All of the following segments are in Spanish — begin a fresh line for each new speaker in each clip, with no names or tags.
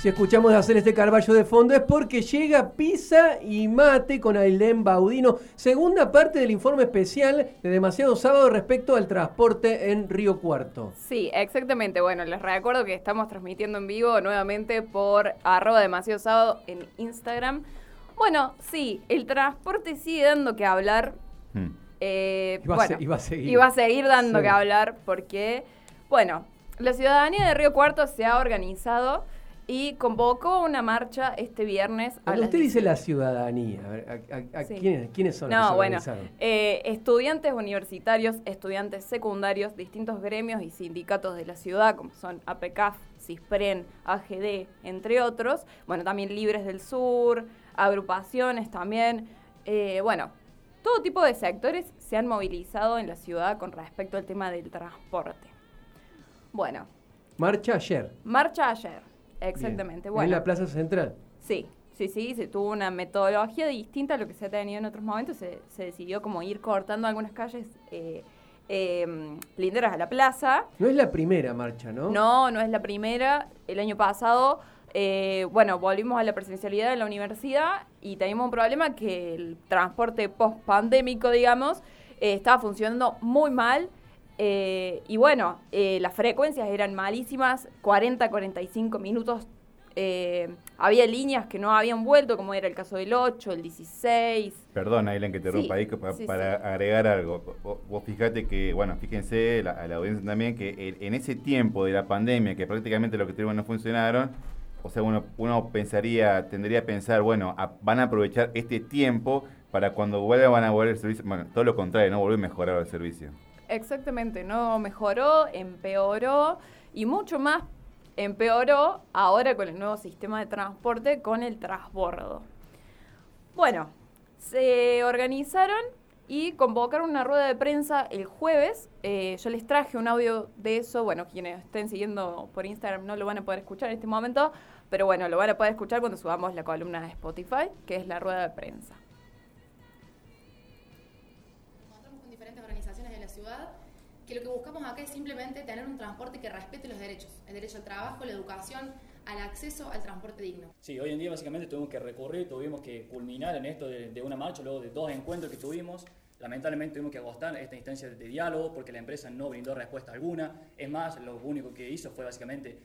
Si escuchamos de hacer este Carballo de fondo es porque llega Pisa y Mate con Ailén Baudino. Segunda parte del informe especial de Demasiado Sábado respecto al transporte en Río Cuarto.
Sí, exactamente. Bueno, les recuerdo que estamos transmitiendo en vivo nuevamente por arroba Demasiado Sábado en Instagram. Bueno, sí, el transporte sigue dando que hablar. Hmm.
Eh, iba, bueno, a seguir.
iba a seguir dando que hablar porque, bueno, la ciudadanía de Río Cuarto se ha organizado y convocó una marcha este viernes.
A usted dice la ciudadanía, a ¿quiénes, son
no, bueno, eh, estudiantes universitarios, estudiantes secundarios, distintos gremios y sindicatos de la ciudad, como son APCAF, CISPREN, AGD, entre otros. Bueno, también Libres del Sur, agrupaciones también. Eh, bueno, todo tipo de sectores se han movilizado en la ciudad con respecto al tema del transporte. Bueno.
Marcha ayer.
Marcha ayer. Exactamente. Bueno.
¿En la Plaza Central?
Sí, sí, sí, se tuvo una metodología distinta a lo que se ha tenido en otros momentos. Se, decidió como ir cortando algunas calles eh, em, linderas a la plaza.
No es la primera marcha, ¿no?
No, no es la primera. El año pasado, eh, bueno, volvimos a la presencialidad en la universidad y teníamos un problema que el transporte post-pandémico, digamos, eh, estaba funcionando muy mal eh, y bueno, eh, las frecuencias eran malísimas, 40, 45 minutos. Eh, había líneas que no habían vuelto, como era el caso del 8, el 16.
Perdón, Ailen, que te rompa ahí para, agregar algo. Vos, fíjate que, bueno, fíjense, a la audiencia también, que en ese tiempo de la pandemia, que prácticamente lo que no funcionaron, o sea, uno, uno pensaría, tendría a pensar, bueno, van a aprovechar este tiempo para cuando vuelvan van a volver el servicio. Bueno, todo lo contrario, no volver a mejorar el servicio.
Exactamente, no mejoró, empeoró y mucho más empeoró ahora con el nuevo sistema de transporte con el transbordo. Bueno, se organizaron y convocaron una rueda de prensa el jueves. Eh, yo les traje un audio de eso. Bueno, quienes estén siguiendo por Instagram no lo van a poder escuchar en este momento, pero bueno, lo van a poder escuchar cuando subamos la columna de Spotify, que es la rueda de prensa.
Que lo que buscamos acá es simplemente tener un transporte que respete los derechos, el derecho al trabajo, la educación, al acceso al transporte digno.
Sí, hoy en día básicamente tuvimos que recurrir, tuvimos que culminar en esto de, una marcha, luego de dos encuentros que tuvimos. Lamentablemente tuvimos que agostar esta instancia de diálogo porque la empresa no brindó respuesta alguna. Es más, lo único que hizo fue básicamente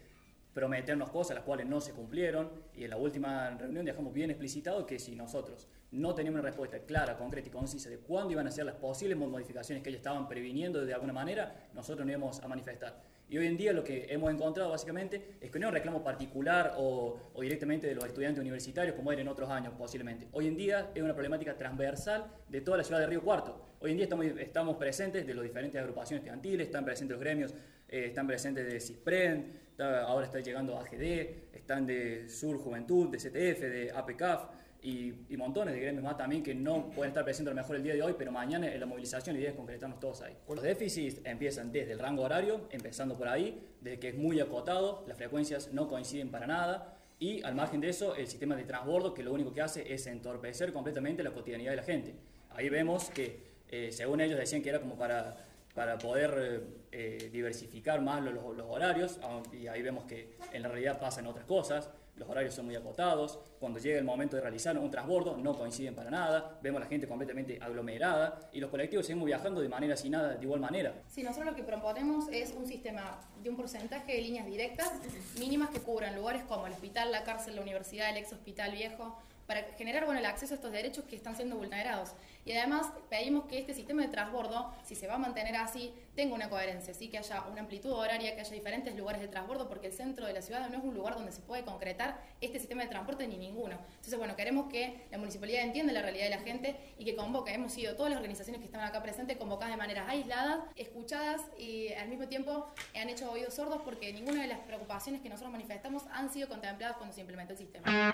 prometernos cosas las cuales no se cumplieron y en la última reunión dejamos bien explicitado que si nosotros no teníamos una respuesta clara, concreta y concisa de cuándo iban a ser las posibles modificaciones que ellos estaban previniendo de alguna manera, nosotros no íbamos a manifestar. Y hoy en día lo que hemos encontrado básicamente es que no es un reclamo particular o, directamente de los estudiantes universitarios como era en otros años posiblemente. Hoy en día es una problemática transversal de toda la ciudad de Río Cuarto. Hoy en día estamos, estamos presentes de las diferentes agrupaciones estudiantiles, están presentes los gremios, eh, están presentes de CISPREN, ahora está llegando AGD, están de Sur Juventud, de CTF, de APCAF y, montones de gremios más también que no pueden estar presentes a lo mejor el día de hoy, pero mañana en la movilización la idea es concretarnos todos ahí. Los déficits empiezan desde el rango horario, empezando por ahí, desde que es muy acotado, las frecuencias no coinciden para nada. Y al margen de eso, el sistema de transbordo que lo único que hace es entorpecer completamente la cotidianidad de la gente. Ahí vemos que, eh, según ellos decían que era como para para poder eh, diversificar más los, horarios, y ahí vemos que en la realidad pasan otras cosas, los horarios son muy acotados, cuando llega el momento de realizar un transbordo no coinciden para nada, vemos a la gente completamente aglomerada y los colectivos seguimos viajando de manera sin nada, de igual manera.
Sí, nosotros lo que proponemos es un sistema de un porcentaje de líneas directas mínimas que cubran lugares como el hospital, la cárcel, la universidad, el ex hospital viejo, para generar bueno, el acceso a estos derechos que están siendo vulnerados. Y además pedimos que este sistema de transbordo, si se va a mantener así, tenga una coherencia, ¿sí? que haya una amplitud horaria, que haya diferentes lugares de transbordo, porque el centro de la ciudad no es un lugar donde se puede concretar este sistema de transporte ni ninguno. Entonces, bueno, queremos que la municipalidad entienda la realidad de la gente y que convoque. Hemos sido todas las organizaciones que están acá presentes convocadas de manera aisladas, escuchadas y al mismo tiempo han hecho oídos sordos porque ninguna de las preocupaciones que nosotros manifestamos han sido contempladas cuando se implementó el sistema.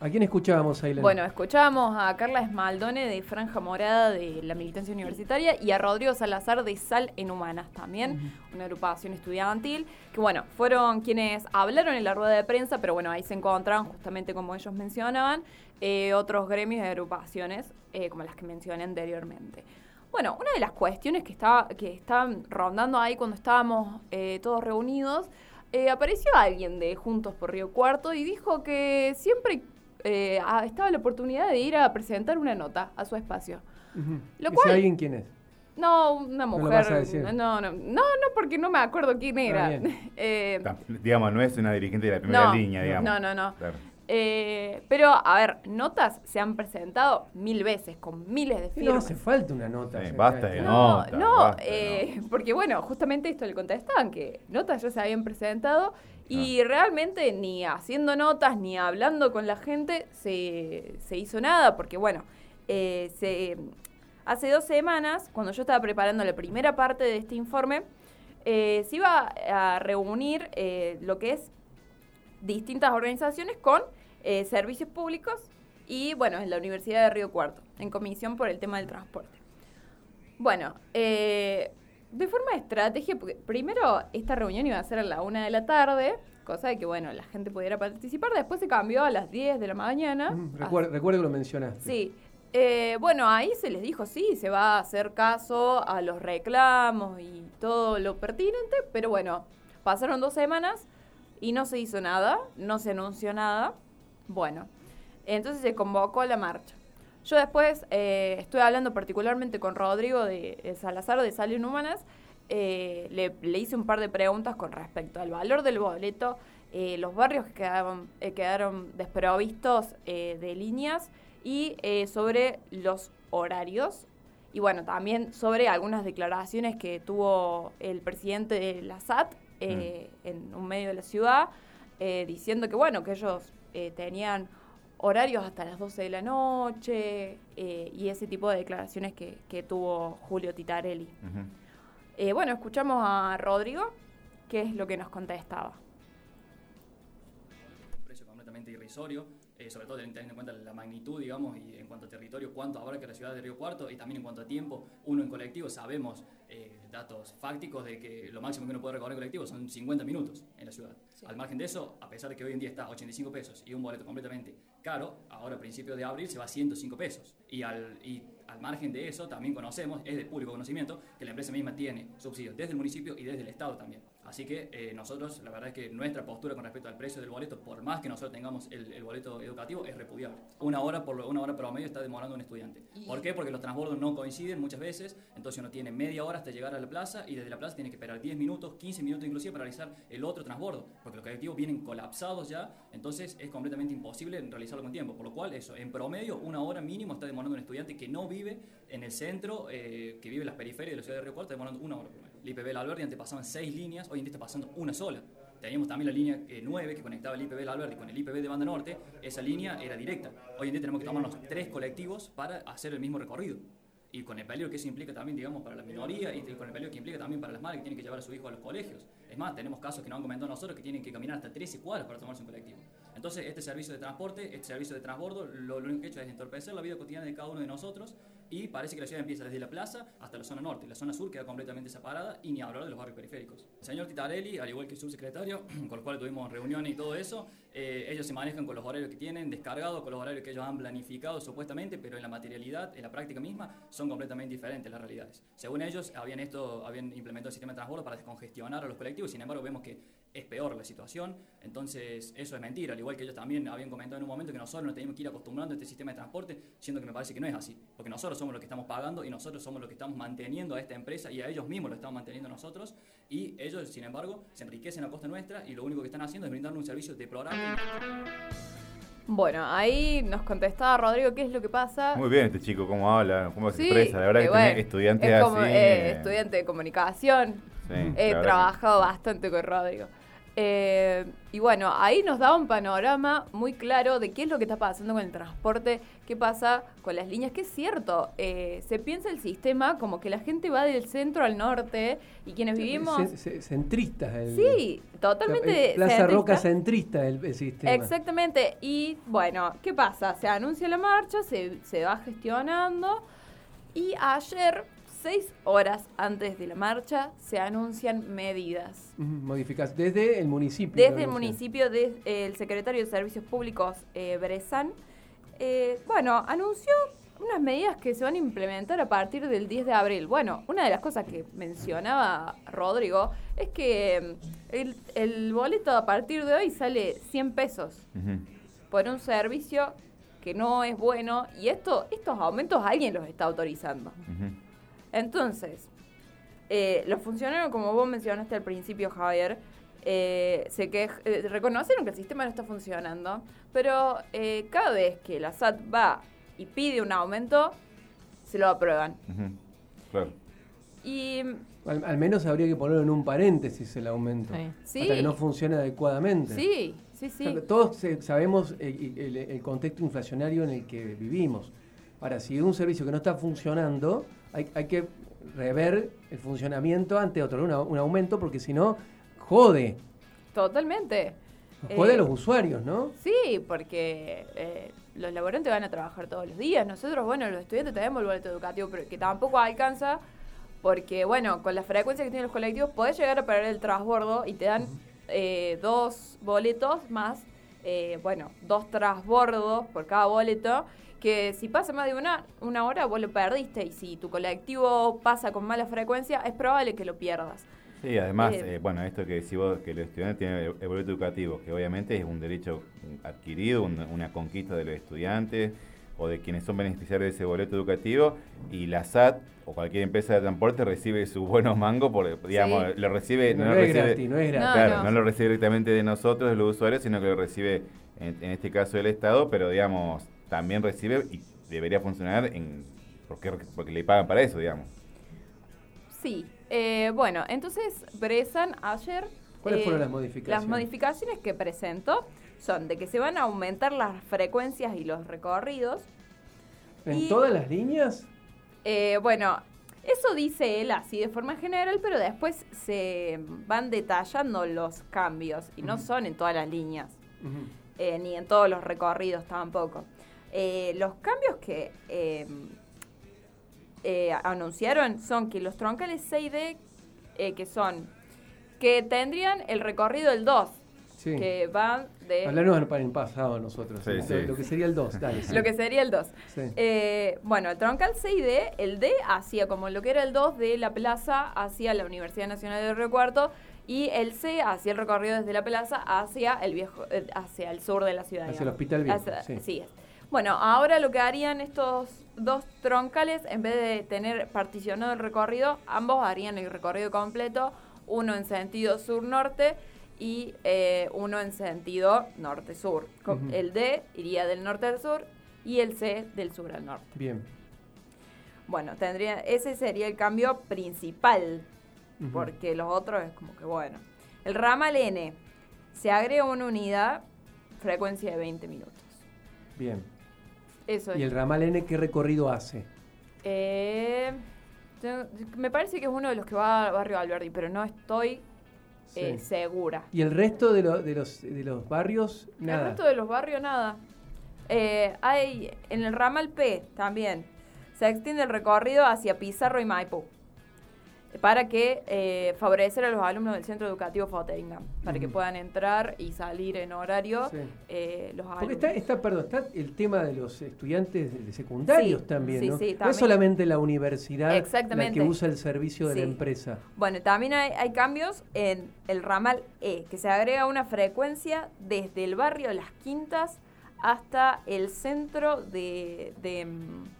¿A quién escuchábamos, Aileen?
Bueno, escuchábamos a Carla Esmaldone de Franja Morada de la Militancia Universitaria y a Rodrigo Salazar de Sal en Humanas también, una agrupación estudiantil, que bueno, fueron quienes hablaron en la rueda de prensa, pero bueno, ahí se encontraban justamente como ellos mencionaban, eh, otros gremios de agrupaciones, eh, como las que mencioné anteriormente. Bueno, una de las cuestiones que, estaba, que estaban rondando ahí cuando estábamos eh, todos reunidos, eh, apareció alguien de Juntos por Río Cuarto y dijo que siempre eh, estaba la oportunidad de ir a presentar una nota a su espacio.
Lo cual, alguien quién es?
No, una mujer. No, no, no, no, porque no me acuerdo quién era.
eh, digamos, no es una dirigente de la primera línea, digamos.
No, no, no. Eh, pero, a ver, notas se han presentado mil veces, con miles de firmas.
No hace falta una nota.
basta de
no,
nota.
No, eh, porque bueno, justamente esto le contestaban, que notas ya se habían presentado y ah. realmente ni haciendo notas ni hablando con la gente se, se hizo nada, porque bueno, eh, se, hace dos semanas, cuando yo estaba preparando la primera parte de este informe, se iba a reunir lo que es distintas organizaciones con eh, servicios públicos y, bueno, en la Universidad de Río Cuarto, en comisión por el tema del transporte. Bueno, eh, de forma de estrategia, porque primero esta reunión iba a ser a la una de la tarde, cosa de que, bueno, la gente pudiera participar, después se cambió a las 10 de la mañana.
recuerdo, recuerdo que lo mencionaste.
Sí. Eh, bueno, ahí se les dijo, sí, se va a hacer caso a los reclamos y todo lo pertinente, pero bueno, pasaron dos semanas y no se hizo nada, no se anunció nada. Bueno, entonces se convocó a la marcha. Yo después eh, estuve hablando particularmente con Rodrigo de, Salazar de Salud Humanas. Eh, le, hice un par de preguntas con respecto al valor del boleto, eh, los barrios que quedaron, quedaron desprovistos de líneas y sobre los horarios. Y bueno, también sobre algunas declaraciones que tuvo el presidente de la SAT mm. en un medio de la ciudad, diciendo que bueno, que ellos eh, tenían horarios hasta las 12 de la noche eh, y ese tipo de declaraciones que, tuvo Julio Titarelli. Eh, bueno, escuchamos a Rodrigo, que es lo que nos contestaba.
Un precio completamente irrisorio, sobre todo teniendo en cuenta la magnitud, digamos, y en cuanto a territorio, cuánto habrá que la ciudad de Río Cuarto, y también en cuanto a tiempo, uno en colectivo sabemos datos fácticos de que lo máximo que uno puede recorrer en colectivo son 50 minutos en la ciudad. Al margen de eso, a pesar de que hoy en día está a 85 pesos y un boleto completamente caro, ahora a principios de abril se va a 105 pesos. Y al, y al margen de eso, también conocemos, es de público conocimiento, que la empresa misma tiene subsidios desde el municipio y desde el Estado también. Así que eh, nosotros, la verdad es que nuestra postura con respecto al precio del boleto, por más que nosotros tengamos el, boleto educativo, es repudiable. Una hora por una hora promedio está demorando un estudiante. ¿Por qué? Porque los transbordos no coinciden muchas veces, entonces uno tiene media hora hasta llegar a la plaza y desde la plaza tiene que esperar 10 minutos, 15 minutos inclusive para realizar el otro transbordo, porque los colectivos vienen colapsados ya, entonces es completamente imposible realizarlo con tiempo. Por lo cual, eso, en promedio, una hora mínimo está demorando un estudiante que no vive en el centro, eh, que vive en las periferias de la ciudad de Río Cuarto, demorando una hora promedio. El IPB Alberdi antes pasaban seis líneas, hoy en día está pasando una sola. Teníamos también la línea 9 eh, que conectaba el IPB Alberdi con el IPB de Banda Norte. Esa línea era directa. Hoy en día tenemos que tomarnos tres colectivos para hacer el mismo recorrido. Y con el peligro que eso implica también, digamos, para la minoría y con el peligro que implica también para las madres que tienen que llevar a su hijo a los colegios. Es más, tenemos casos que nos han comentado nosotros que tienen que caminar hasta 13 cuadras para tomarse un colectivo. Entonces, este servicio de transporte, este servicio de transbordo, lo, lo único que ha hecho es entorpecer la vida cotidiana de cada uno de nosotros y parece que la ciudad empieza desde la plaza hasta la zona norte. La zona sur queda completamente separada y ni hablar de los barrios periféricos. El señor Titarelli, al igual que el subsecretario, con el cual tuvimos reuniones y todo eso, eh, ellos se manejan con los horarios que tienen descargados, con los horarios que ellos han planificado supuestamente, pero en la materialidad, en la práctica misma, son completamente diferentes las realidades. Según ellos, habían, esto, habían implementado el sistema de transbordo para descongestionar a los colectivos, sin embargo, vemos que es peor la situación, entonces eso es mentira, al igual que ellos también habían comentado en un momento que nosotros nos tenemos que ir acostumbrando a este sistema de transporte, siendo que me parece que no es así, porque nosotros somos los que estamos pagando y nosotros somos los que estamos manteniendo a esta empresa y a ellos mismos lo estamos manteniendo nosotros y ellos, sin embargo, se enriquecen a costa nuestra y lo único que están haciendo es brindarle un servicio deplorable.
Bueno, ahí nos contestaba Rodrigo qué es lo que pasa.
Muy bien este chico, cómo habla, cómo se expresa. La verdad que tiene estudiante
así.
Eh,
estudiante de comunicación. He trabajado bastante con Rodrigo. Eh, y bueno, ahí nos da un panorama muy claro de qué es lo que está pasando con el transporte, qué pasa con las líneas, que es cierto, eh, se piensa el sistema como que la gente va del centro al norte y quienes vivimos...
centrista.
sí, totalmente...
Plaza Roca centrista el, sistema.
Exactamente, y bueno, ¿qué pasa? Se anuncia la marcha, se, se va gestionando y ayer seis horas antes de la marcha se anuncian medidas.
Modificas desde el municipio.
Desde el municipio, del secretario de Servicios Públicos, eh, Brezán, eh, bueno, anunció unas medidas que se van a implementar a partir del 10 de abril. Bueno, una de las cosas que mencionaba Rodrigo es que mm, el, el boleto a partir de hoy sale 100 pesos por un servicio que no es bueno y esto, estos aumentos alguien los está autorizando. Entonces, eh, los funcionarios, como vos mencionaste al principio, Javier, eh, se que, eh, reconocieron que el sistema no está funcionando, pero cada vez que la SAT va y pide un aumento, se lo aprueban.
Claro.
Y al, menos habría que ponerlo en un paréntesis el aumento. Sí. Hasta que no funcione adecuadamente.
Sí, sí, sí.
todos sabemos el, contexto inflacionario en el que vivimos. Ahora, si un servicio que no está funcionando, hay, hay que rever el funcionamiento ante otro, un aumento, porque si no, jode.
Totalmente.
Jode a los eh, usuarios, ¿no?
Sí, porque eh, los laborantes van a trabajar todos los días. Nosotros, bueno, los estudiantes tenemos el boleto educativo, pero que tampoco alcanza, porque, bueno, con la frecuencia que tienen los colectivos, podés llegar a perder el transbordo y te dan eh, dos boletos más, bueno, dos transbordos por cada boleto que si pasa más de una, una hora vos lo perdiste y si tu colectivo pasa con mala frecuencia es probable que lo pierdas.
Sí, además, eh, eh, bueno, esto que decís vos, que los estudiantes tienen el, boleto educativo, que obviamente es un derecho adquirido, una, conquista de los estudiantes o de quienes son beneficiarios de ese boleto educativo, y la SAT o cualquier empresa de transporte recibe su buenos mangos, por, digamos, lo recibe...
No, es gratis, no es gratis.
Claro, no. lo recibe directamente de nosotros, de los usuarios, sino que lo recibe, en, en este caso, del Estado, pero digamos, también recibe y debería funcionar en porque, porque le pagan para eso, digamos.
Sí, eh, bueno, entonces Bresan ayer...
¿Cuáles fueron eh, las modificaciones?
Las modificaciones que presentó son de que se van a aumentar las frecuencias y los recorridos.
¿En todas las líneas?
Eh, bueno, eso dice él así de forma general, pero después se van detallando los cambios y no son en todas las líneas, ni en todos los recorridos tampoco. Eh, los cambios que em, eh, anunciaron son que los troncales 6D, eh, que son, que tendrían el recorrido del 2, que van de...
Hablarnos para el pasado nosotros, lo, que sería el 2, dale.
Lo que sería el 2. bueno, el troncal 6D, el D hacía como lo que era el 2 de la plaza hacia la Universidad Nacional de Río Cuarto, y el C hacía el recorrido desde la plaza hacia el viejo hacia el sur de la ciudad.
Hacia el hospital viejo.
sí. Bueno, ahora lo que harían estos dos troncales, en vez de tener particionado el recorrido, ambos harían el recorrido completo, uno en sentido sur-norte y eh, uno en sentido norte-sur. El D iría del norte al sur y el C del sur al norte.
Bien.
Bueno, tendría, ese sería el cambio principal, porque los otros es como que bueno. El ramal N se agrega una unidad, frecuencia de 20 minutos.
Bien. ¿Y el ramal N qué recorrido hace?
Eh, me parece que es uno de los que va a Barrio Alberdi, pero no estoy eh, segura.
¿Y el resto de, de, los, de los barrios?
Nada. El resto de los barrios, nada. Eh, hay en el ramal P también. Se extiende el recorrido hacia Pizarro y Maipú para que eh, favorecer a los alumnos del centro educativo Foteringham, para que puedan entrar y salir en horario eh, los
alumnos. Porque está, perdón, está el tema de los estudiantes de secundarios también, ¿no? No es solamente la universidad la que usa el servicio de la empresa.
Bueno, también hay, cambios en el ramal E, que se agrega una frecuencia desde el barrio Las Quintas hasta el centro de mm,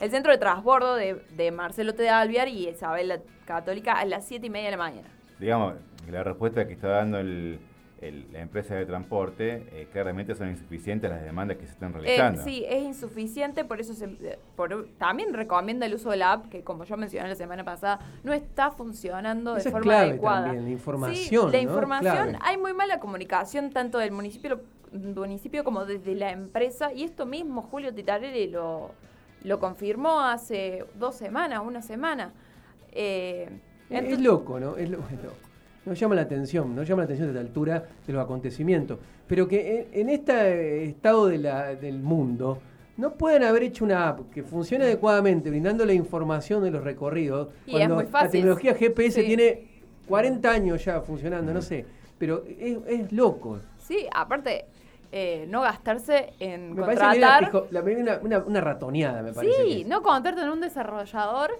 el centro de transbordo de, de Marcelo T. Alviar y Isabel la Católica a las 7 y media de la mañana.
Digamos, la respuesta que está dando el, la empresa de transporte, eh, claramente son insuficientes las demandas que se están realizando.
Eh, sí, es insuficiente, por eso se, también recomienda el uso de la app, que como yo mencioné la semana pasada, no está funcionando de forma adecuada.
la información.
la información, hay muy mala comunicación tanto del municipio, municipio como desde la empresa, y esto mismo Julio Titarelli lo lo confirmó hace dos semanas, una semana.
Eh, es loco, ¿no? Es, loco. Nos llama la atención, nos llama la atención desde la altura de los acontecimientos. Pero que en, este estado de la, del mundo no pueden haber hecho una app que funcione adecuadamente, brindando la información de los recorridos.
Y cuando
la tecnología GPS tiene 40 años ya funcionando, no sé. Pero es, es loco.
Sí, aparte, eh, no gastarse en contratar.
una, una, ratoneada, me parece.
Sí, no contraten un desarrollador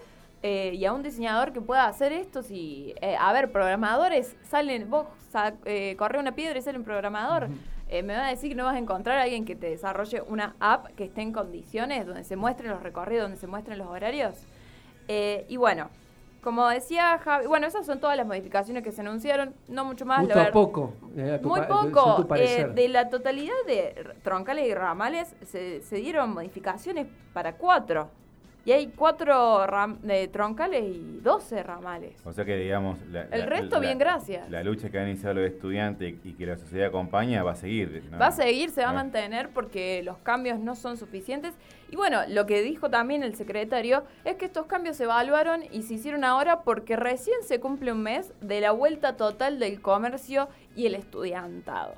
eh, y a un diseñador que pueda hacer esto. Si, eh, a ver, programadores salen, vos corre una piedra y sale un programador. me va a decir que no vas a encontrar a alguien que te desarrolle una app que esté en condiciones, donde se muestren los recorridos, donde se muestren los horarios. y bueno, como decía Javi, bueno, esas son todas las modificaciones que se anunciaron, no mucho más.
Mucho a poco.
muy poco. de la totalidad de troncales y ramales se, se dieron modificaciones para cuatro. Y hay cuatro de troncales y doce ramales.
O sea que, digamos...
el resto, bien, gracias.
La lucha que han iniciado los estudiantes y que la sociedad acompaña va a seguir.
Va a seguir, se va a mantener porque los cambios no son suficientes. Y bueno, lo que dijo también el secretario es que estos cambios se evaluaron y se hicieron ahora porque recién se cumple un mes de la vuelta total del comercio y el estudiantado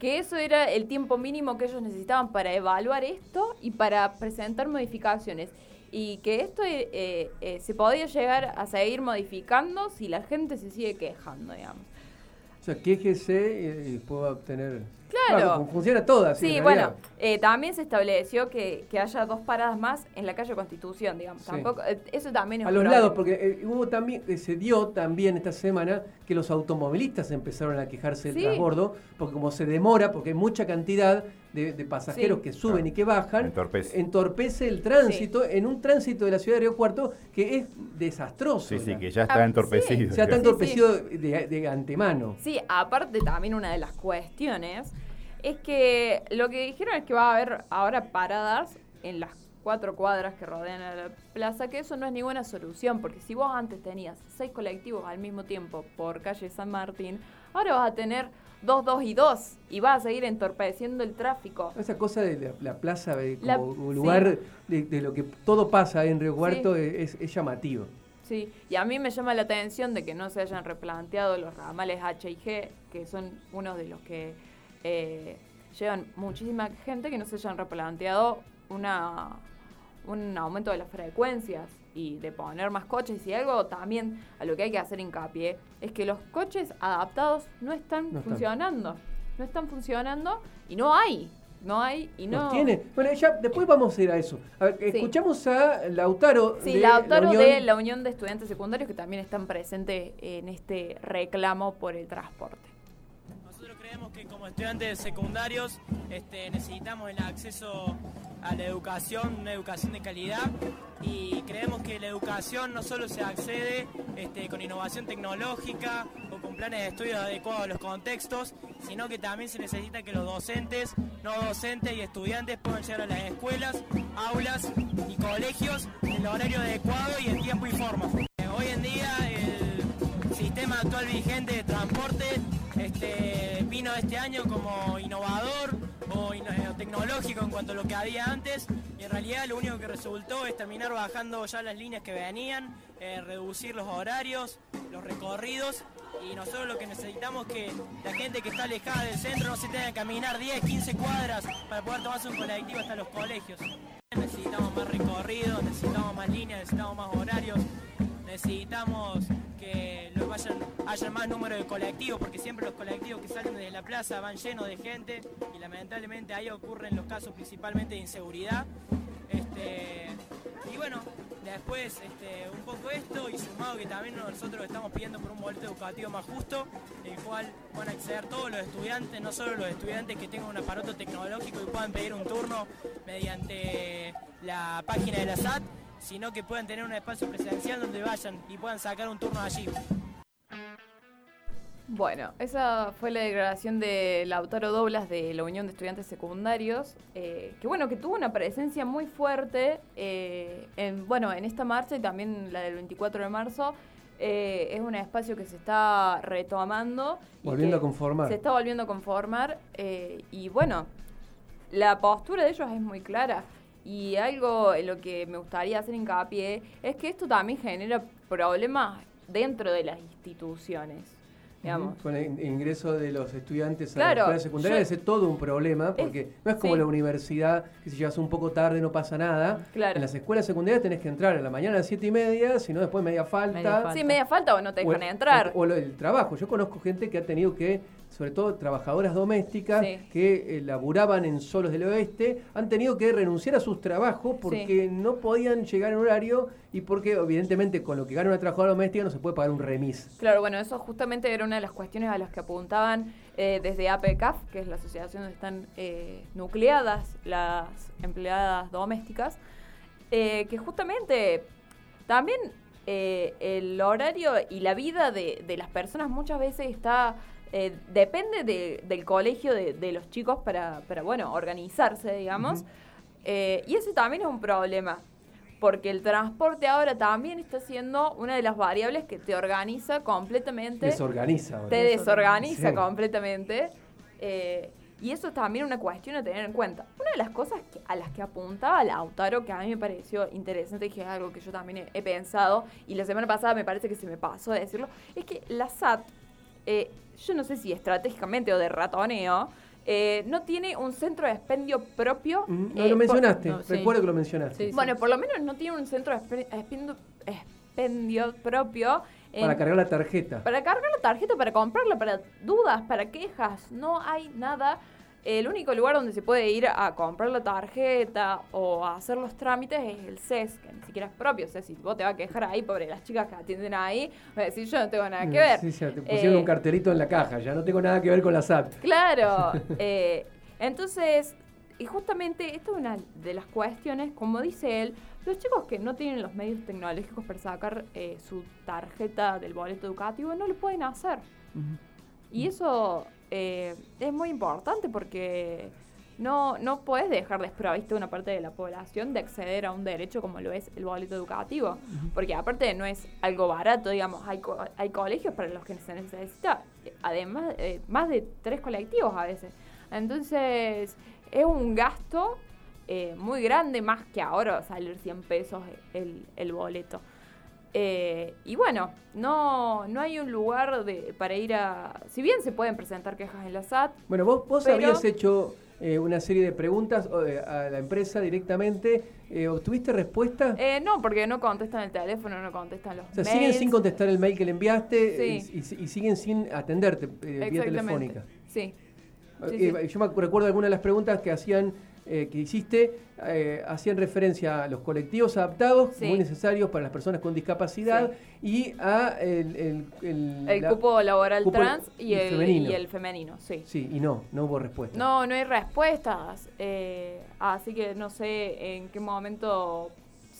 que eso era el tiempo mínimo que ellos necesitaban para evaluar esto y para presentar modificaciones y que esto eh, eh, se podía llegar a seguir modificando si la gente se sigue quejando, digamos.
O sea, quéjese y pueda obtener
Claro.
funciona todas.
Sí, bueno, eh, también se estableció que, haya dos paradas más en la calle Constitución, digamos. Tampoco, eh, eso también es
A los lados, porque eh, hubo también, se dio también esta semana que los automovilistas empezaron a quejarse del transbordo, porque como se demora, porque hay mucha cantidad de, pasajeros que suben y que bajan, entorpece, el tránsito en un tránsito de la ciudad de Río Cuarto que es desastroso.
Sí, sí, que ya está ah, entorpecido.
Ya está entorpecido de, de antemano.
Sí, aparte también una de las cuestiones es que lo que dijeron es que va a haber ahora paradas en las cuatro cuadras que rodean a la plaza, que eso no es ninguna solución, porque si vos antes tenías seis colectivos al mismo tiempo por calle San Martín, ahora vas a tener dos, dos y dos, y vas a seguir entorpeciendo el tráfico.
Esa cosa de la, plaza como lugar de, lo que todo pasa en Río Cuarto es, es, llamativo.
Sí, y a mí me llama la atención de que no se hayan replanteado los ramales H y G, que son uno de los que eh, llevan muchísima gente que no se hayan replanteado una, un aumento de las frecuencias y de poner más coches y algo también a lo que hay que hacer hincapié es que los coches adaptados no están funcionando. No están funcionando y no hay. No hay y no.
tiene. Bueno, ya después vamos a ir a eso. A ver, escuchamos a Lautaro.
Sí, de Lautaro la de la Unión de Estudiantes Secundarios que también están presentes en este reclamo por el transporte
que como estudiantes secundarios este, necesitamos el acceso a la educación, una educación de calidad y creemos que la educación no solo se accede este, con innovación tecnológica o con planes de estudio adecuados a los contextos, sino que también se necesita que los docentes, no docentes y estudiantes puedan llegar a las escuelas, aulas y colegios en el horario adecuado y en tiempo y forma. Hoy en día el sistema actual vigente de transporte este, vino este año como innovador o, tecnológico en cuanto a lo que había antes y en realidad lo único que resultó es terminar bajando ya las líneas que venían, eh, reducir los horarios, los recorridos y nosotros lo que necesitamos es que la gente que está alejada del centro no se tenga que caminar 10, 15 cuadras para poder tomarse un colectivo hasta los colegios. Necesitamos más recorridos, necesitamos más líneas, necesitamos más horarios, necesitamos que lo vayan, haya más número de colectivos, porque siempre los colectivos que salen de la plaza van llenos de gente y lamentablemente ahí ocurren los casos principalmente de inseguridad. Este, y bueno, después este, un poco esto y sumado que también nosotros estamos pidiendo por un boleto educativo más justo, el cual van a acceder todos los estudiantes, no solo los estudiantes que tengan un aparato tecnológico y puedan pedir un turno mediante la página de la SAT, sino que puedan tener un espacio presencial donde vayan y puedan sacar un turno allí.
Bueno, esa fue la declaración de Lautaro Doblas de la Unión de Estudiantes Secundarios, eh, que bueno, que tuvo una presencia muy fuerte eh, en, bueno, en esta marcha y también la del 24 de marzo. Eh, es un espacio que se está retomando.
Volviendo a conformar.
Se está volviendo a conformar. y bueno, la postura de ellos es muy clara. Y algo en lo que me gustaría hacer hincapié es que esto también genera problemas dentro de las instituciones. Digamos.
Con el ingreso de los estudiantes a la escuela secundaria
yo-
es todo un problema, porque no es como
sí.
la universidad, que si llegas un poco tarde no pasa nada.
Claro.
En las escuelas secundarias tenés que entrar a la mañana a las 7 y media, si no después media falta.
Media falta.
Sí, media falta o no te dejan entrar.
O, el trabajo. Yo conozco gente que ha tenido que, sobre todo trabajadoras domésticas,
Sí.
que eh, laburaban en solos del oeste, han tenido que renunciar a sus trabajos porque no podían llegar en horario y porque, evidentemente, con lo que gana una trabajadora doméstica no se puede pagar un remis.
Claro, bueno, eso justamente era una de las cuestiones a las que apuntaban eh, desde APCAF, que es la asociación donde están eh, nucleadas las empleadas domésticas, eh, que justamente también el horario y la vida de, de las personas muchas veces está eh, depende de- del colegio de, de los chicos para, para, bueno, organizarse, digamos. Eh, y eso también es un problema, porque el transporte ahora también está siendo una de las variables que te organiza completamente
Desorganiza. ahora.
te desorganiza
Sí.
completamente. eh, y eso es también una cuestión a tener en cuenta. Una de las cosas que- a las que apuntaba Lautaro, que a mí me pareció interesante, que es algo que yo también he, he pensado, y la semana pasada me parece que se me pasó de decirlo, es que la SAT, eh, yo no sé si estratégicamente o de ratoneo, eh, no tiene un centro de expendio propio.
Mm, No
eh,
lo
por-
mencionaste,
sí.
recuerdo que lo mencionaste.
Sí,
bueno, por lo menos no tiene un centro de expe- expendio, expendio propio. en-
Para cargar la tarjeta.
para cargar la tarjeta, para comprarla, para dudas, para quejas, no hay nada. El único lugar donde se puede ir a comprar la tarjeta o a hacer los trámites es el CES, que ni siquiera es propio. O sea, si vos te vas a quejar ahí, pobre, las chicas que atienden ahí, vas a decir, yo no tengo nada que ver.
Mm, Sí, sí, te pusieron
Eh,
un cartelito en la caja, ya no tengo nada que ver con la SAT.
Claro. eh, entonces, y justamente esta es una de las cuestiones, como dice él, los chicos que no tienen los medios tecnológicos para sacar eh, su tarjeta del boleto educativo no lo pueden hacer. Y eso eh, es muy importante porque no, no puedes dejar desprovisto una parte de la población de acceder a un derecho como lo es el boleto educativo. Porque aparte no es algo barato, digamos, hay, co- hay colegios para los que se necesita, además, eh, más de tres colectivos a veces. Entonces, es un gasto eh, muy grande, más que ahora salir 100 pesos el, el boleto. Eh, y bueno, no, no hay un lugar de, para ir a... Si bien se pueden presentar quejas en la SAT,
Bueno, vos, vos
Pero-
habías hecho eh, una serie de preguntas eh, a la empresa directamente. eh, ¿Obtuviste respuesta?
eh, no, porque no contestan el teléfono, no contestan los
o sea,
mails.
siguen sin contestar el mail que le enviaste
Sí.
y, y- y siguen sin atenderte vía telefónica.
Sí. Sí, sí.
Yo me recuerdo algunas de las preguntas que hacían, eh, que hiciste, eh, hacían referencia a los colectivos adaptados,
Sí.
muy necesarios para las personas con discapacidad, y a el, el, el-
El
la-
cupo laboral
cupo
trans y
y
el,
femenino.
y el femenino, sí.
Sí, y no, no hubo respuesta.
No, no hay respuestas. eh, así que no sé en qué momento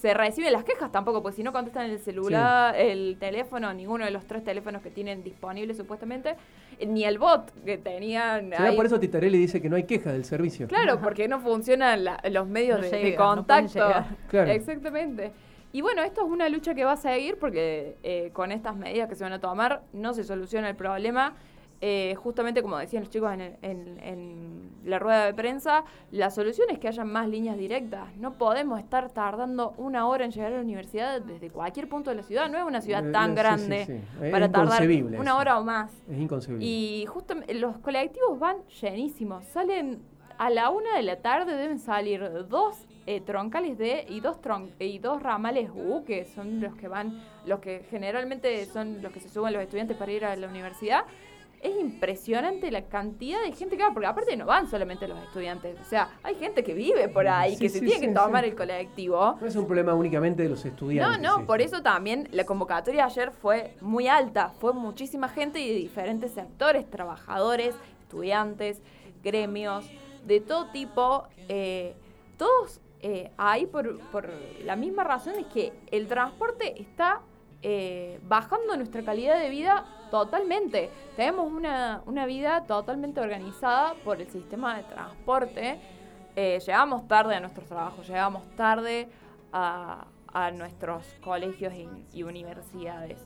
se reciben las quejas tampoco, porque si no contestan el celular, el teléfono, ninguno de los tres teléfonos que tienen disponibles supuestamente, eh, ni el bot que tenían.
¿Será
ahí.
por eso Titarelli dice que no hay queja del servicio?
Claro, porque no funcionan la- los medios
No
de,
no
contacto.
Claro.
Exactamente. Y bueno, esto es una lucha que va a seguir porque eh, con estas medidas que se van a tomar no se soluciona el problema. Eh, justamente como decían los chicos en, el- en- en la rueda de prensa, la solución es que haya más líneas directas. No podemos estar tardando una hora en llegar a la universidad desde cualquier punto de la ciudad. No es una ciudad
Eh,
tan
sí,
grande
sí, sí. Es
para tardar una
eso.
hora o más.
Es inconcebible.
Y justamente los colectivos van llenísimos. Salen a la una de la tarde, deben salir dos eh, troncales D y dos, tron y dos ramales U, que son los que van, los que generalmente son los que se suben los estudiantes para ir a la universidad. Es impresionante la cantidad de gente que va, porque aparte no van solamente los estudiantes, o sea, hay gente que vive por ahí,
Sí,
que se
sí,
tiene que tomar el colectivo.
No es un problema únicamente de los
No,
estudiantes.
no,
sí.
por eso también la convocatoria ayer fue muy alta, fue muchísima gente y de diferentes sectores, trabajadores, estudiantes, gremios, de todo tipo, eh, todos eh, ahí por, por la misma razón es que el transporte está eh, bajando nuestra calidad de vida totalmente. Tenemos una, una vida totalmente organizada por el sistema de transporte. Eh, llegamos tarde a nuestros trabajos, llegamos tarde a, a nuestros colegios y, y universidades.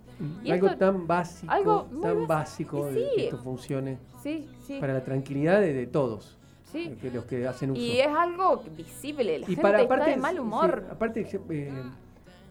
Y
algo
esto-
tan básico,
algo
tan
básico.
de
sí.
que esto funcione
Sí, sí.
para la tranquilidad de, de todos,
sí.
de que los que hacen uso.
Y es algo visible, la
y
gente
para
está
aparte
de mal humor.
aparte eh,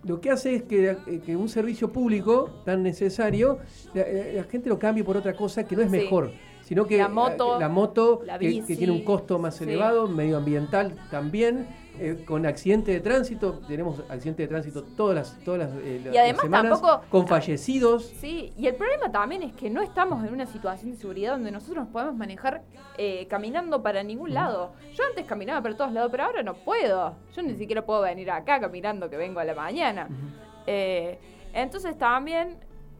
lo que hace es que, eh, un servicio público tan necesario, la, gente lo cambie por otra cosa que no es mejor sino que
la moto,
la, moto que, tiene un costo más elevado, medioambiental también, eh, con accidente de tránsito, tenemos accidente de tránsito todas las, todas las,
eh, y además semanas, tampoco,
con fallecidos.
Sí, y el problema también es que no estamos en una situación de seguridad donde nosotros nos podemos manejar eh, caminando para ningún lado. Yo antes caminaba para todos lados, pero ahora no puedo. Yo ni siquiera puedo venir acá caminando que vengo a la mañana. entonces también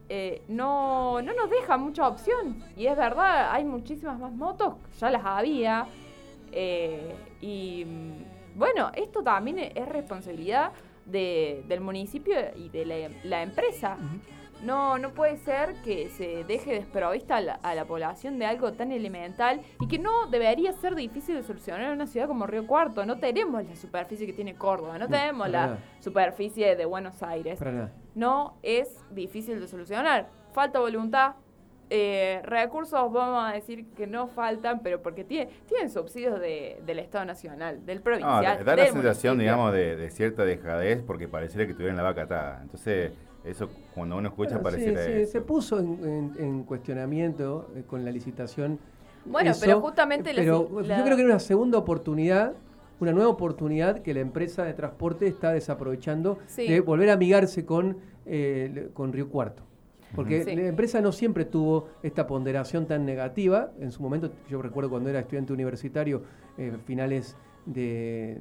eh, no, no nos deja mucha opción. Y es verdad, hay muchísimas más motos, ya las había. Eh, y bueno, esto también es responsabilidad del municipio y de la, empresa. No, no puede ser que se deje desprovista a la, a la, población de algo tan elemental y que no debería ser difícil de solucionar en una ciudad como Río Cuarto. No tenemos la superficie que tiene Córdoba, no, tenemos la superficie de Buenos Aires. No es difícil de solucionar. Falta voluntad. Eh, recursos vamos a decir que no faltan, pero porque tiene, tienen subsidios de, del Estado Nacional, del provincial.
da la sensación, digamos, de, de, cierta dejadez porque pareciera que tuvieran la vaca atada. Entonces, eso cuando uno escucha parece
Se puso en, cuestionamiento eh, con la licitación.
Bueno, pero justamente...
Pero yo creo que era una segunda oportunidad, una nueva oportunidad que la empresa de transporte está desaprovechando de volver a amigarse con, eh, con Río Cuarto. Porque la empresa no siempre tuvo esta ponderación tan negativa. En su momento, yo recuerdo cuando era estudiante universitario, eh, finales de,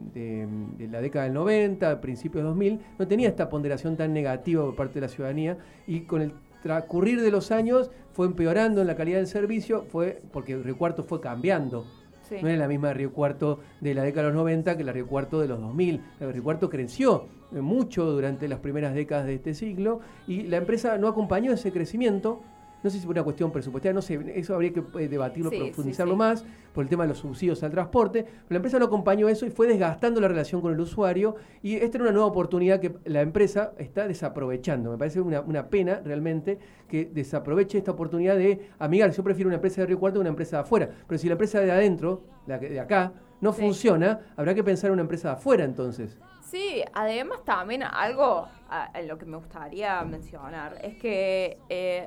la década del 90, principios de 2000, no tenía esta ponderación tan negativa por parte de la ciudadanía y con el transcurrir de los años fue empeorando en la calidad del servicio, fue porque Río Cuarto fue cambiando. No era la misma Río Cuarto de la década de los 90 que la Río Cuarto de los 2000. El Río Cuarto creció mucho durante las primeras décadas de este siglo y la empresa no acompañó ese crecimiento no sé si por una cuestión presupuestaria, no sé, eso habría que eh, debatirlo, profundizarlo más, por el tema de los subsidios al transporte, pero la empresa no acompañó eso y fue desgastando la relación con el usuario y esta era una nueva oportunidad que la empresa está desaprovechando. Me parece una, pena realmente que desaproveche esta oportunidad de amigar. Yo prefiero una empresa de Río Cuarto que una empresa de afuera, pero si la empresa de adentro, la de acá, no funciona, habrá que pensar en una empresa de afuera entonces.
Sí, además también algo en lo que me gustaría mencionar es que eh,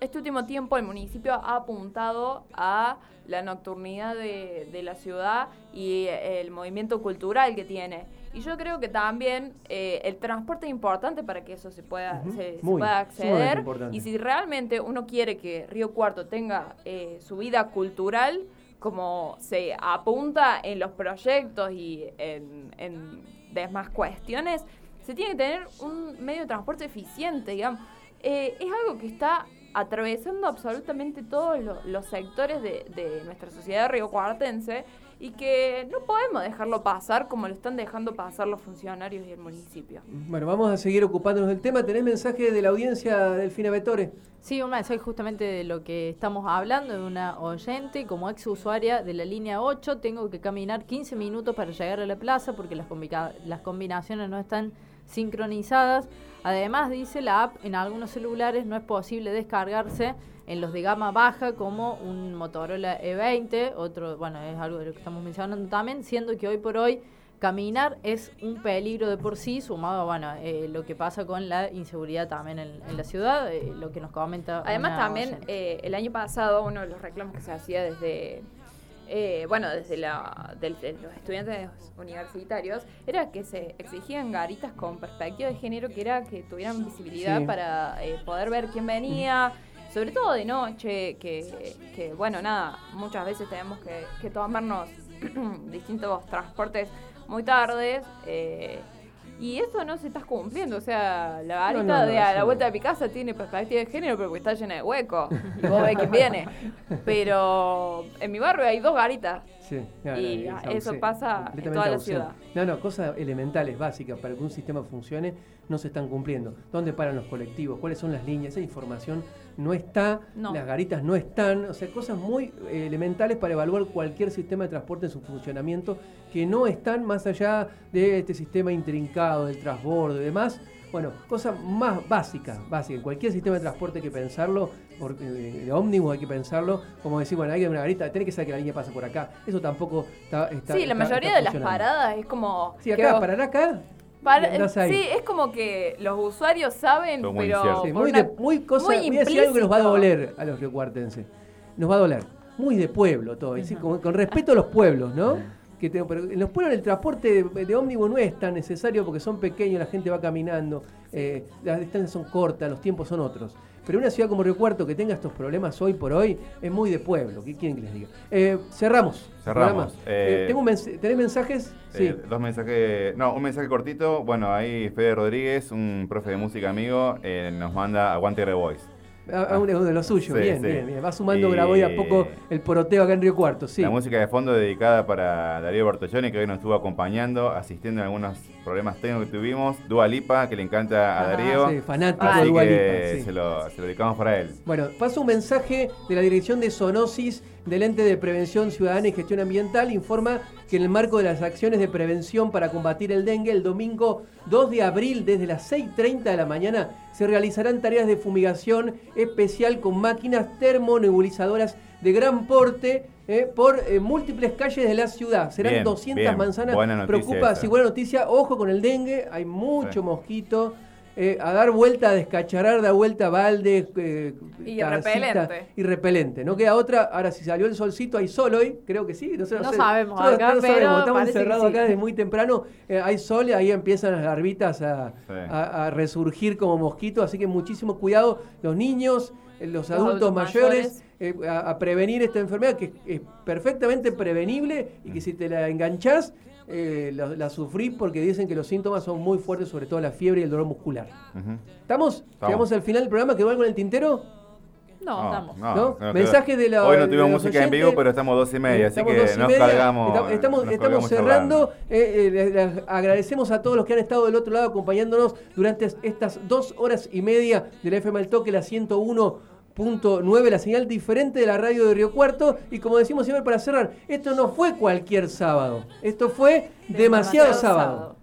este último tiempo el municipio ha apuntado a la nocturnidad de, la ciudad y el movimiento cultural que tiene. Y yo creo que también eh, el transporte es importante para que eso se pueda, se, pueda acceder. Y si realmente uno quiere que Río Cuarto tenga eh, su vida cultural, como se apunta en los proyectos y en, en demás cuestiones, se tiene que tener un medio de transporte eficiente, digamos. Eh, es algo que está atravesando absolutamente todos los sectores de, nuestra sociedad riocuartense y que no podemos dejarlo pasar como lo están dejando pasar los funcionarios y el municipio.
Bueno, vamos a seguir ocupándonos del tema. ¿Tenés mensaje de la audiencia, Delfina Vetore?
Sí, un mensaje justamente de lo que estamos hablando, de una oyente. Como ex usuaria de la línea 8, tengo que caminar 15 minutos para llegar a la plaza porque las, las combinaciones no están sincronizadas. Además, dice la app, en algunos celulares no es posible descargarse en los de gama baja como un Motorola E20, otro, bueno, es algo de lo que estamos mencionando también, siendo que hoy por hoy caminar es un peligro de por sí, sumado a bueno, eh, lo que pasa con la inseguridad también en, la ciudad, eh, lo que nos comenta.
Además, también eh, el año pasado uno de los reclamos que se hacía desde eh, bueno, desde la, los estudiantes universitarios, era que se exigían garitas con perspectiva de género, que era que tuvieran visibilidad para eh, poder ver quién venía, sobre todo de noche, que, bueno, nada, muchas veces tenemos que, tomarnos distintos transportes muy tardes. Eh, y eso no se está cumpliendo. O sea, la garita de a la vuelta de mi casa tiene perspectiva de género, pero está llena de hueco. Y vos ves quién viene. Pero en mi barrio hay dos garitas. Sí, y eso pasa en toda la ciudad.
No, no, cosas elementales, básicas, para que un sistema funcione, no se están cumpliendo. ¿Dónde paran los colectivos? ¿Cuáles son las líneas? Esa información no está, las garitas no están, o sea, cosas muy eh, elementales para evaluar cualquier sistema de transporte en su funcionamiento que no están más allá de este sistema intrincado del transbordo y demás. Bueno, cosas más básicas, básicas. En cualquier sistema de transporte hay que pensarlo, porque eh, de ómnibus hay que pensarlo, como decir, bueno, hay una garita, tiene que saber que la línea pasa por acá. Eso tampoco está...
sí, la mayoría de las paradas es como...
Sí, acá, parar acá,
sí, es como que los usuarios saben, pero.
muy, muy, cosa, voy a decir algo que nos va a doler a los riocuartenses. Nos va a doler. Muy de pueblo todo. con, con, respeto a los pueblos, ¿no? Que en los pueblos el transporte de, ómnibus no es tan necesario porque son pequeños, la gente va caminando, eh, las distancias son cortas, los tiempos son otros. Pero una ciudad como Río Cuarto que tenga estos problemas hoy por hoy es muy de pueblo. ¿Qué quieren que les diga? Eh, cerramos.
Cerramos.
Eh, tengo ¿Tenés mensajes?
Sí. dos mensajes. No, un mensaje cortito. Bueno, ahí Fede Rodríguez, un profe de música amigo, nos manda Aguante The Voice.
A, uno de los suyos, bien, bien, bien. Va sumando y... a poco el poroteo acá en Río Cuarto, sí.
La música de fondo dedicada para Darío Bertolloni, que hoy nos estuvo acompañando, asistiendo en algunos problemas técnicos que tuvimos. Dua Lipa, que le encanta a Darío. Sí,
fanático de Dua
Lipa. Se, lo, se lo dedicamos para él.
Bueno, paso un mensaje de la Dirección de Zoonosis del Ente de Prevención Ciudadana y Gestión Ambiental informa que en el marco de las acciones de prevención para combatir el dengue, el domingo 2 de abril desde las 6.30 de la mañana se realizarán tareas de fumigación especial con máquinas termonebulizadoras de gran porte eh, por eh, múltiples calles de la ciudad. Serán 200 manzanas.
Buena
Preocupa, si buena noticia, ojo con el dengue, hay mucho mosquito. Eh, a dar vuelta, a descacharar, da vuelta a balde.
Eh, y repelente.
Y repelente. No queda otra. Ahora, si salió el solcito, hay sol hoy, creo que sí.
No, sé, no, sabemos, acá, pero
Estamos encerrados acá desde muy temprano. Eh, hay sol y ahí empiezan las garbitas a, resurgir como mosquitos. Así que muchísimo cuidado. Los niños, los, adultos, mayores. A, prevenir esta enfermedad que es, perfectamente prevenible y que si te la enganchás eh, la, sufrí porque dicen que los síntomas son muy fuertes, sobre todo la fiebre y el dolor muscular. ¿Estamos? ¿Llegamos al final del programa? ¿Quedó algo en el tintero?
No, estamos.
No, Mensajes de la.
Hoy no tuvimos música en vivo, pero estamos dos y media, así que nos cargamos.
Estamos, estamos, cerrando. Eh, eh, agradecemos a todos los que han estado del otro lado acompañándonos durante estas dos horas y media de la FM El Toque, la 101 punto 9, la señal diferente de la radio de Río Cuarto. Y como decimos siempre para cerrar, esto no fue cualquier sábado, esto fue demasiado, demasiado sábado. sábado.